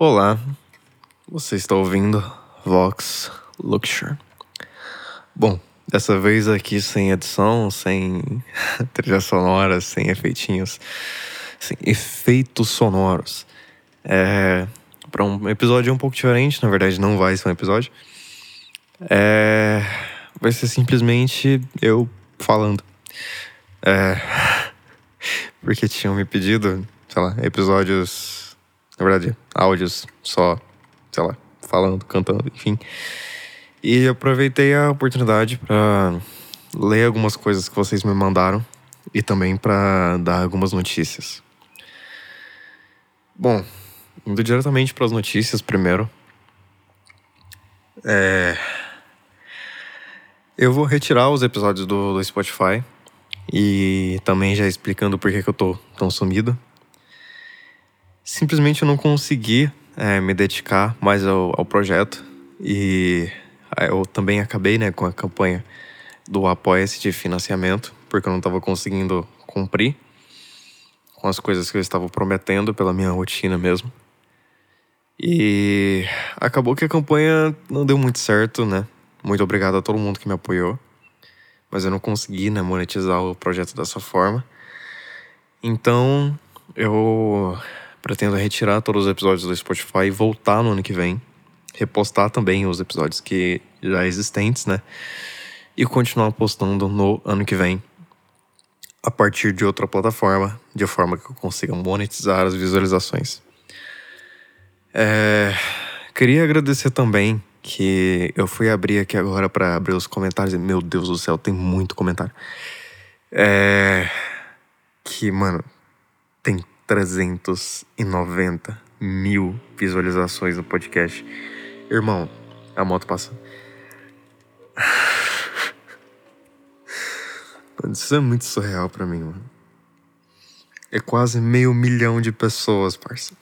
Olá, você está ouvindo Vox Luxure. Bom, dessa vez aqui sem edição, sem trilha sonora, sem efeitinhos, sem efeitos sonoros. É, para um episódio um pouco diferente, na verdade não vai ser um episódio. É, vai ser simplesmente eu falando. É, porque tinham me pedido, sei lá, episódios, na verdade, áudios só, sei lá, falando, cantando, enfim. E aproveitei a oportunidade para ler algumas coisas que vocês me mandaram e também para dar algumas notícias. Bom, indo diretamente para as notícias primeiro. É... Eu vou retirar os episódios do, do Spotify e também já explicando por que, que eu tô tão sumido. Simplesmente eu não consegui é, me dedicar mais ao, ao projeto e é, eu também acabei né, com a campanha do Apoia-se de financiamento, porque eu não estava conseguindo cumprir com as coisas que eu estava prometendo pela minha rotina mesmo. E acabou que a campanha não deu muito certo, né? Muito obrigado a todo mundo que me apoiou mas eu não consegui né, monetizar o projeto dessa forma. Então eu pretendo retirar todos os episódios do Spotify e voltar no ano que vem, repostar também os episódios que já existentes, né? E continuar postando no ano que vem a partir de outra plataforma, de forma que eu consiga monetizar as visualizações. É... Queria agradecer também que eu fui abrir aqui agora para abrir os comentários e, meu Deus do céu, tem muito comentário. É. Que, mano, tem 390 mil visualizações no podcast. Irmão, a moto passa. Isso é muito surreal pra mim, mano. É quase meio milhão de pessoas, parça.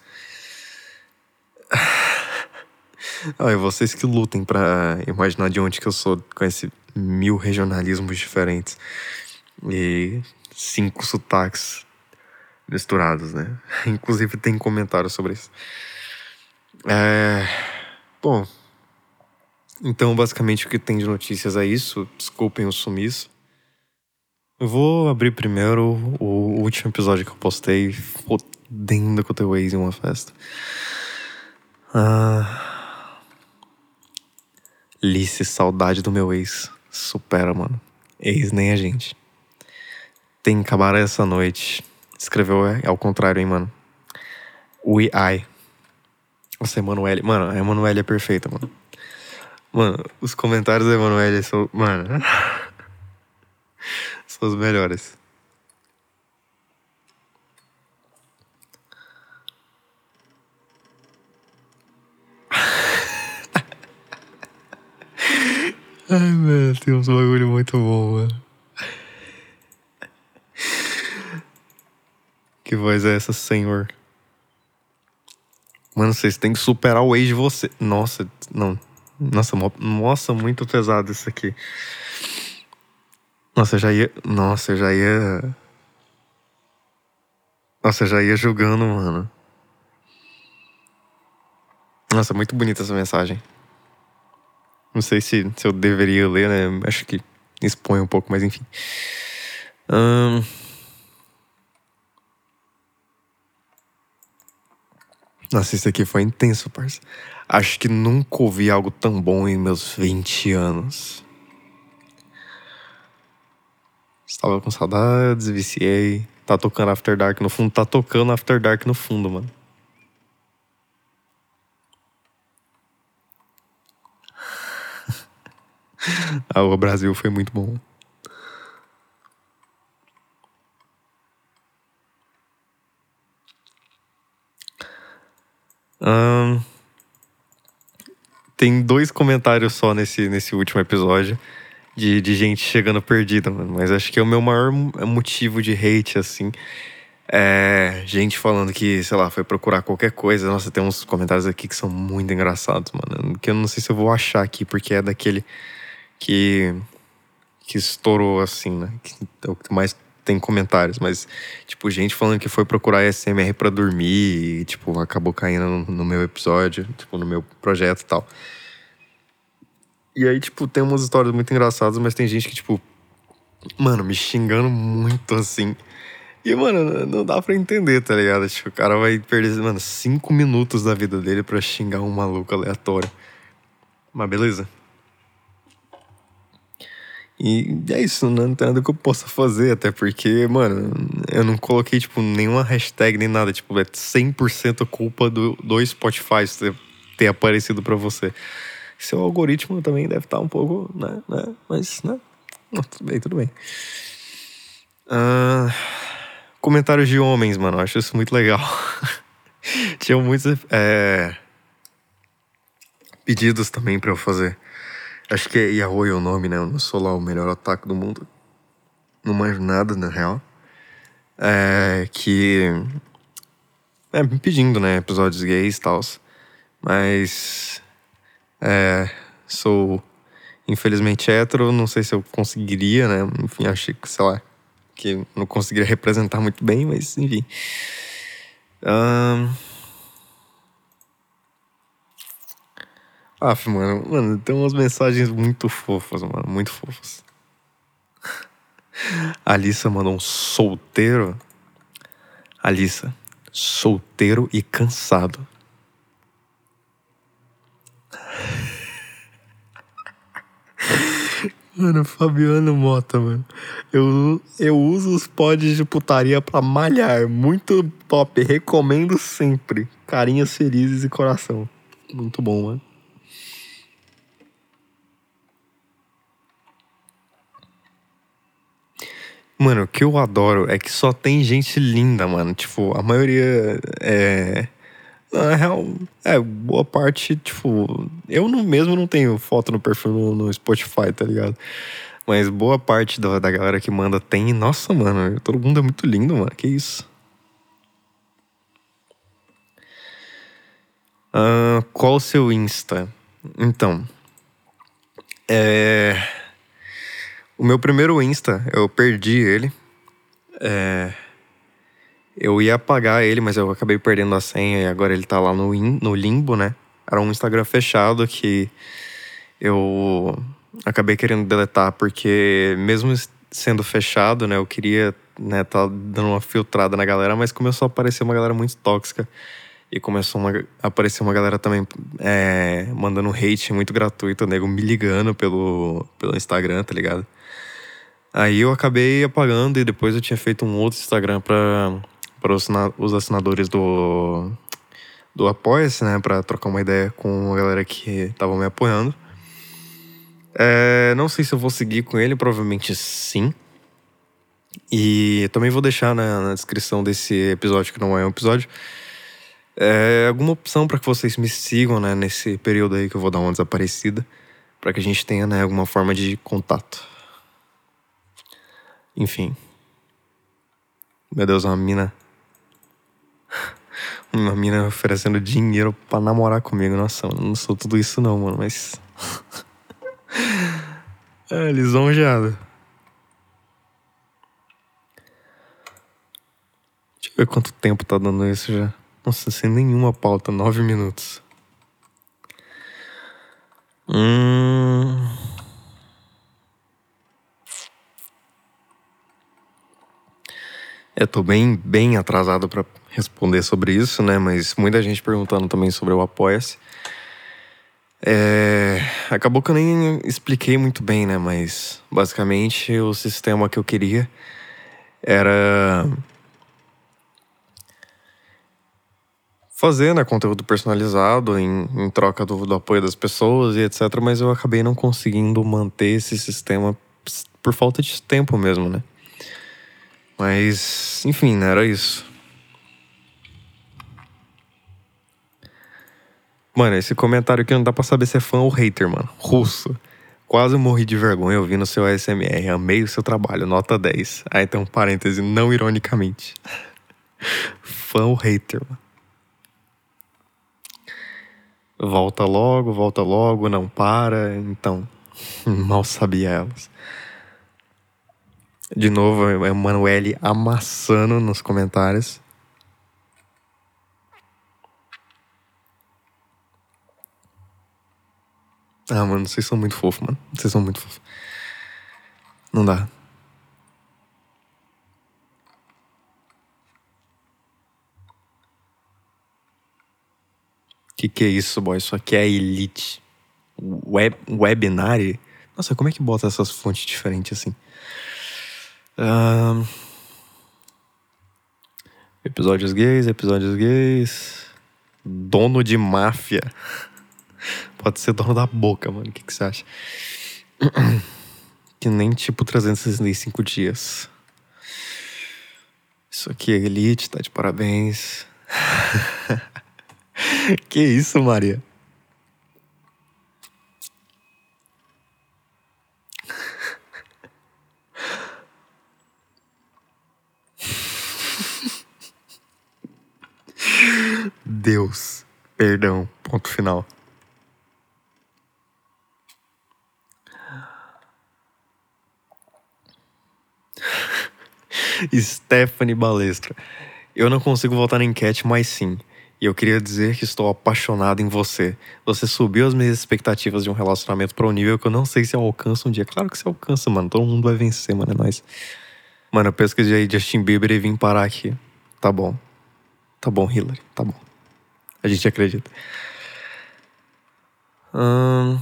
Ai, vocês que lutem para imaginar de onde que eu sou com esse mil regionalismos diferentes e cinco sotaques misturados, né? Inclusive tem comentário sobre isso. É... Bom, então basicamente o que tem de notícias é isso. Desculpem o sumiço. Eu vou abrir primeiro o último episódio que eu postei, fodendo com o teu ex em uma festa. Ah... Lice, saudade do meu ex. Supera, mano. Ex nem a gente. Tem que acabar essa noite. Escreveu é, ao contrário, hein, mano. We I. Nossa, Emanuele. Mano, a Emanuele é perfeita, mano. Mano, os comentários da Emanuele são. Mano. são os melhores. Ai, mano, tem uns bagulho muito bom, mano. Que voz é essa, senhor? Mano, vocês têm que superar o ex de você. Nossa, não. Nossa, nossa, muito pesado isso aqui. Nossa, eu já ia. Nossa, eu já ia. Nossa, eu já ia julgando, mano. Nossa, muito bonita essa mensagem. Não sei se, se eu deveria ler, né? Acho que expõe um pouco, mas enfim. Um... Nossa, isso aqui foi intenso, parça. Acho que nunca ouvi algo tão bom em meus 20 anos. Estava com saudades, viciei. Tá tocando After Dark no fundo. Tá tocando After Dark no fundo, mano. ah, o Brasil foi muito bom. Tem dois comentários só nesse, nesse último episódio de, de gente chegando perdida, mano. Mas acho que é o meu maior motivo de hate, assim. É gente falando que, sei lá, foi procurar qualquer coisa. Nossa, tem uns comentários aqui que são muito engraçados, mano. Que eu não sei se eu vou achar aqui, porque é daquele que, que estourou assim, né? Que é o que mais tem comentários, mas, tipo, gente falando que foi procurar SMR pra dormir e, tipo, acabou caindo no, no meu episódio, tipo, no meu projeto e tal. E aí, tipo, tem umas histórias muito engraçadas, mas tem gente que, tipo, mano, me xingando muito assim. E, mano, não dá pra entender, tá ligado? Tipo, o cara vai perder, mano, cinco minutos da vida dele pra xingar um maluco aleatório. Mas beleza. E é isso, não tem nada que eu possa fazer, até porque, mano, eu não coloquei, tipo, nenhuma hashtag nem nada. Tipo, é 100% culpa do, do Spotify ter, aparecido pra você. Seu algoritmo também deve estar tá um pouco, né, né? Mas, né? tudo bem, tudo bem. Uh, comentários de homens, mano. Acho isso muito legal. Tinham muitos é, pedidos também pra eu fazer. Acho que é Yahoo o nome, né? Eu não sou lá o melhor ataque do mundo. Não manjo nada, na real. É, que. É, me pedindo, né? Episódios gays e tal. Mas. É, sou infelizmente hétero, não sei se eu conseguiria, né? Enfim, achei que, sei lá, que não conseguiria representar muito bem, mas enfim. Um... Aff, mano, mano, tem umas mensagens muito fofas, mano, muito fofas. Alissa mandou um solteiro. Alissa, solteiro e cansado. Mano, Fabiano Mota, mano. Eu, eu uso os pods de putaria pra malhar. Muito top. Recomendo sempre. Carinhas felizes e coração. Muito bom, mano. Mano, o que eu adoro é que só tem gente linda, mano. Tipo, a maioria é na real, é, boa parte, tipo, eu não, mesmo não tenho foto no perfil no, no Spotify, tá ligado? Mas boa parte da, da galera que manda tem. Nossa, mano, todo mundo é muito lindo, mano. Que isso? Uh, qual o seu Insta? Então. É. O meu primeiro Insta, eu perdi ele. É. Eu ia apagar ele, mas eu acabei perdendo a senha e agora ele tá lá no, in, no limbo, né? Era um Instagram fechado que eu acabei querendo deletar porque mesmo sendo fechado, né, eu queria, né, tá dando uma filtrada na galera, mas começou a aparecer uma galera muito tóxica e começou uma, a aparecer uma galera também é, mandando hate muito gratuito, nego me ligando pelo, pelo Instagram, tá ligado? Aí eu acabei apagando e depois eu tinha feito um outro Instagram para os assinadores do, do Apoia-se, né? Para trocar uma ideia com a galera que estava me apoiando. É, não sei se eu vou seguir com ele, provavelmente sim. E também vou deixar na, na descrição desse episódio, que não é um episódio, é, alguma opção para que vocês me sigam, né? Nesse período aí que eu vou dar uma desaparecida, para que a gente tenha, né, alguma forma de contato. Enfim. Meu Deus, uma mina uma mina oferecendo dinheiro pra namorar comigo. Nossa, eu não sou tudo isso não, mano, mas. é, lisonjeado. Deixa eu ver quanto tempo tá dando isso já. Nossa, sem nenhuma pauta, nove minutos. Hum. Eu tô bem, bem atrasado para responder sobre isso, né? Mas muita gente perguntando também sobre o Apoia-se. É... Acabou que eu nem expliquei muito bem, né? Mas basicamente o sistema que eu queria era fazer né, conteúdo personalizado em, em troca do, do, apoio das pessoas e etc. Mas eu acabei não conseguindo manter esse sistema por falta de tempo mesmo, né? Mas, enfim, né, era isso. Mano, esse comentário aqui não dá pra saber se é fã ou hater, mano. Russo. Quase morri de vergonha ouvindo seu ASMR. Amei o seu trabalho, nota 10. Aí tem um parêntese, não ironicamente. fã ou hater, mano. Volta logo, volta logo, não para. Então, mal sabia elas. De novo, é o Manuele amassando nos comentários. Ah, mano, vocês são muito fofos, mano. Vocês são muito fofos. Não dá. Que que é isso, boy? Isso aqui é Elite. Web, webinário? Nossa, como é que bota essas fontes diferentes assim? Um... Episódios gays, episódios gays. Dono de máfia. Pode ser dono da boca, mano. O que, que você acha? que nem tipo 365 dias. Isso aqui é Elite, tá de parabéns. que isso, Maria? Deus, perdão, ponto final. Stephanie Balestra. Eu não consigo voltar na enquete, mas sim. E eu queria dizer que estou apaixonado em você. Você subiu as minhas expectativas de um relacionamento para um nível que eu não sei se eu alcanço um dia. Claro que você alcança, mano. Todo mundo vai vencer, mano. É nóis. Mano, eu pesquisei Justin Bieber e vim parar aqui. Tá bom. Tá bom, Hillary. Tá bom. A gente acredita. Hum,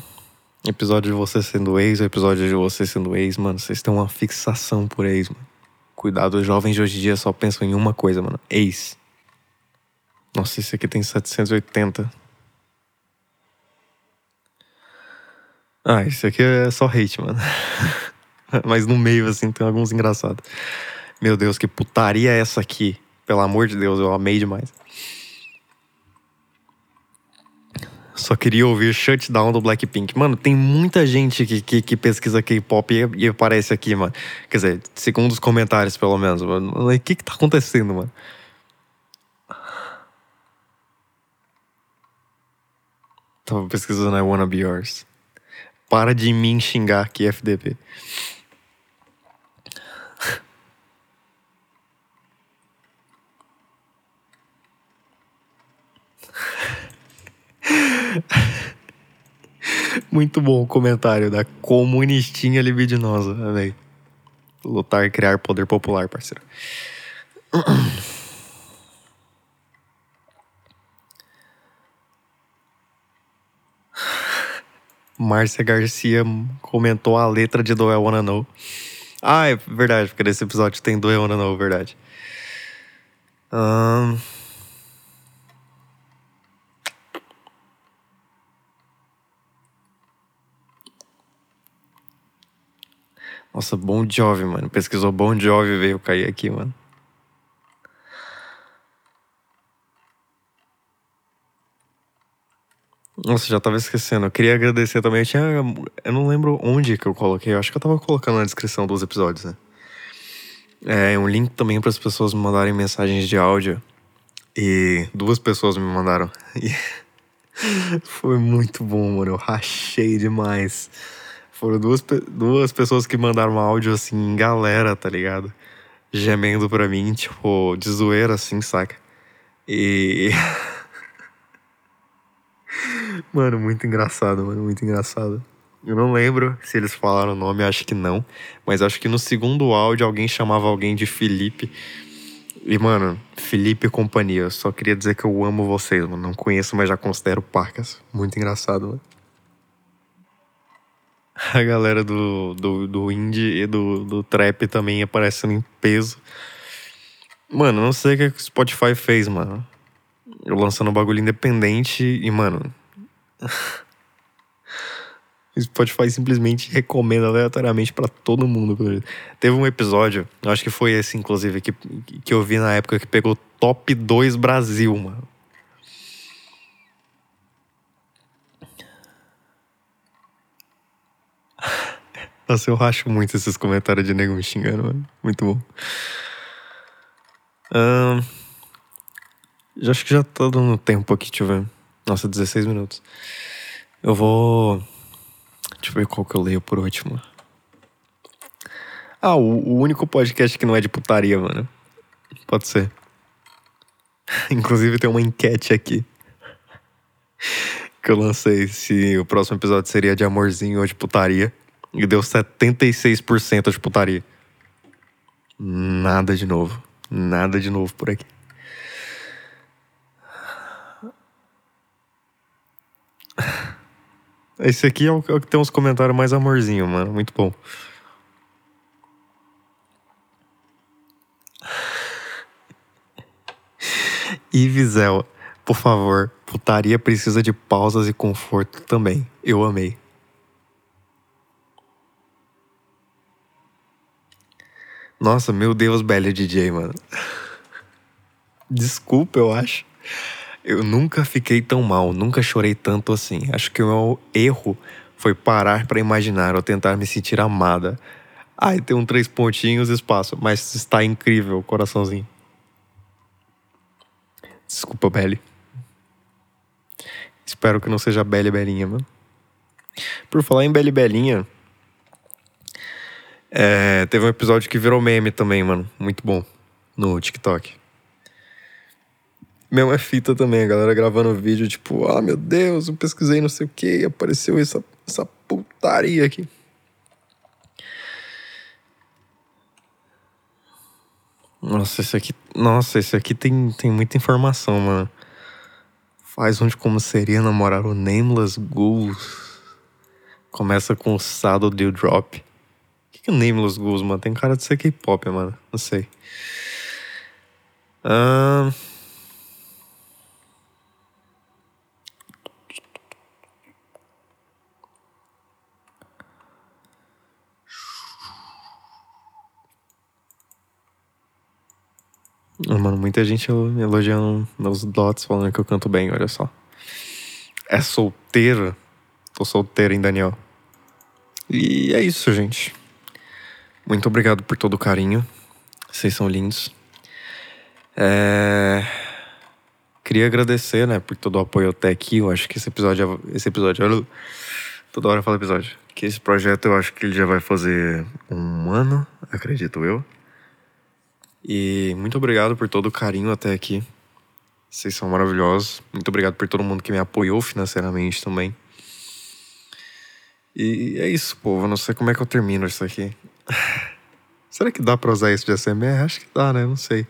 episódio de você sendo ex, episódio de você sendo ex, mano. Vocês têm uma fixação por ex, mano. Cuidado, os jovens de hoje em dia só pensam em uma coisa, mano. Ex. Nossa, esse aqui tem 780. Ah, esse aqui é só hate, mano. Mas no meio, assim, tem alguns engraçados. Meu Deus, que putaria é essa aqui? Pelo amor de Deus, eu amei demais. Só queria ouvir Shutdown do Blackpink. Mano, tem muita gente que, que, que pesquisa K-pop e, e, aparece aqui, mano. Quer dizer, segundo os comentários, pelo menos. O que que tá acontecendo, mano? Tava pesquisando I Wanna Be Yours. Para de mim xingar aqui, FDP. Muito bom o comentário da comunistinha libidinosa, velho. Lutar e criar poder popular, parceiro. Márcia Garcia comentou a letra de Do I Wanna Know. Ah, é verdade, porque nesse episódio tem Do I Wanna Know, verdade. Um... Nossa, Bon Jovi, mano. Pesquisou Bon Jovi veio cair aqui, mano. Nossa, já tava esquecendo. Eu queria agradecer também. Eu, tinha, eu não lembro onde que eu coloquei. Eu acho que eu tava colocando na descrição dos episódios, né? É, um link também para as pessoas me mandarem mensagens de áudio. E duas pessoas me mandaram. E foi muito bom, mano. Eu rachei demais. Foram duas, duas pessoas que mandaram áudio assim, galera, tá ligado? Gemendo pra mim, tipo, de zoeira assim, saca? E. mano, muito engraçado, mano, muito engraçado. Eu não lembro se eles falaram o nome, acho que não. Mas acho que no segundo áudio alguém chamava alguém de Felipe. E, mano, Felipe e companhia. Eu só queria dizer que eu amo vocês, mano. Não conheço, mas já considero parcas. Muito engraçado, mano a galera do, do, do indie e do, do trap também aparecendo em peso. Mano, não sei o que, o Spotify fez, mano. Eu lançando um bagulho independente e, mano. o Spotify simplesmente recomenda aleatoriamente para todo mundo. Teve um episódio, acho que foi esse, inclusive, que, que eu vi na época que pegou top 2 Brasil, mano. Nossa, eu racho muito esses comentários de nego me xingando, mano. Muito bom. Um, já acho que já tá dando tempo aqui, deixa eu ver. Nossa, 16 minutos. Eu vou. Deixa eu ver qual que eu leio por último. Ah, o, o único podcast que não é de putaria, mano. Pode ser. Inclusive tem uma enquete aqui. Que eu lancei se o próximo episódio seria de amorzinho ou de putaria. E deu 76% de putaria. Nada de novo. Nada de novo por aqui. Esse aqui é o, é o que tem uns comentários mais amorzinho, mano. Muito bom. E Vizel, por favor, putaria precisa de pausas e conforto também. Eu amei. Nossa, meu Deus, Belly DJ, mano. Desculpa, eu acho. Eu nunca fiquei tão mal, nunca chorei tanto assim. Acho que o meu erro foi parar para imaginar ou tentar me sentir amada. Ai, tem um três pontinhos espaço, mas está incrível, coraçãozinho. Desculpa, Belly. Espero que não seja Belly Belinha, mano. Por falar em Belly Belinha, é, teve um episódio que virou meme também, mano. Muito bom. No TikTok. Mesma fita também, a galera gravando vídeo, tipo, ah, meu Deus, eu pesquisei não sei o que apareceu essa, essa putaria aqui. Nossa, esse aqui. Nossa, esse aqui tem, tem muita informação, mano. Faz onde como seria namorar o Nameless Ghouls. Começa com o Saddle Deal Drop. Que, é Nameless Ghouls, mano? Tem cara de ser K-pop, mano. Não sei. Ahn. Mano, muita gente elogiando meus dots, falando que eu canto bem, olha só. É solteira? Tô solteiro, hein, Daniel? E é isso, gente. Muito obrigado por todo o carinho. Vocês são lindos. É... Queria agradecer, né, por todo o apoio até aqui. Eu acho que esse episódio. Esse episódio. Toda hora eu falo episódio. Que esse projeto eu acho que ele já vai fazer um ano, acredito eu. E muito obrigado por todo o carinho até aqui. Vocês são maravilhosos. Muito obrigado por todo mundo que me apoiou financeiramente também. E é isso, povo. Eu não sei como é que eu termino isso aqui. Será que dá pra usar isso de ASMR? Acho que dá, né? Não sei.